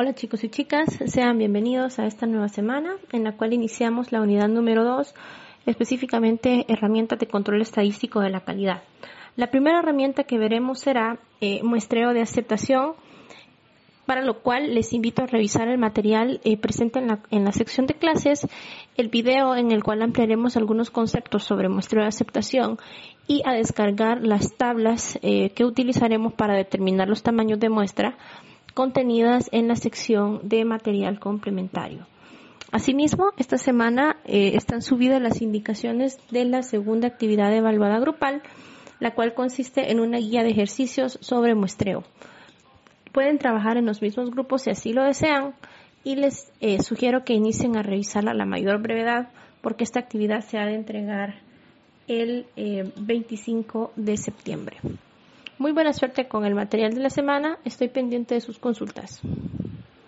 Hola chicos y chicas, sean bienvenidos a esta nueva semana en la cual iniciamos la unidad número 2, específicamente herramientas de control estadístico de la calidad. La primera herramienta que veremos será eh, muestreo de aceptación, para lo cual les invito a revisar el material eh, presente en la, en la sección de clases, el video en el cual ampliaremos algunos conceptos sobre muestreo de aceptación y a descargar las tablas eh, que utilizaremos para determinar los tamaños de muestra contenidas en la sección de material complementario. Asimismo, esta semana eh, están subidas las indicaciones de la segunda actividad evaluada grupal, la cual consiste en una guía de ejercicios sobre muestreo. Pueden trabajar en los mismos grupos si así lo desean y les eh, sugiero que inicien a revisarla a la mayor brevedad porque esta actividad se ha de entregar el 25 eh, de septiembre. Muy buena suerte con el material de la semana. Estoy pendiente de sus consultas.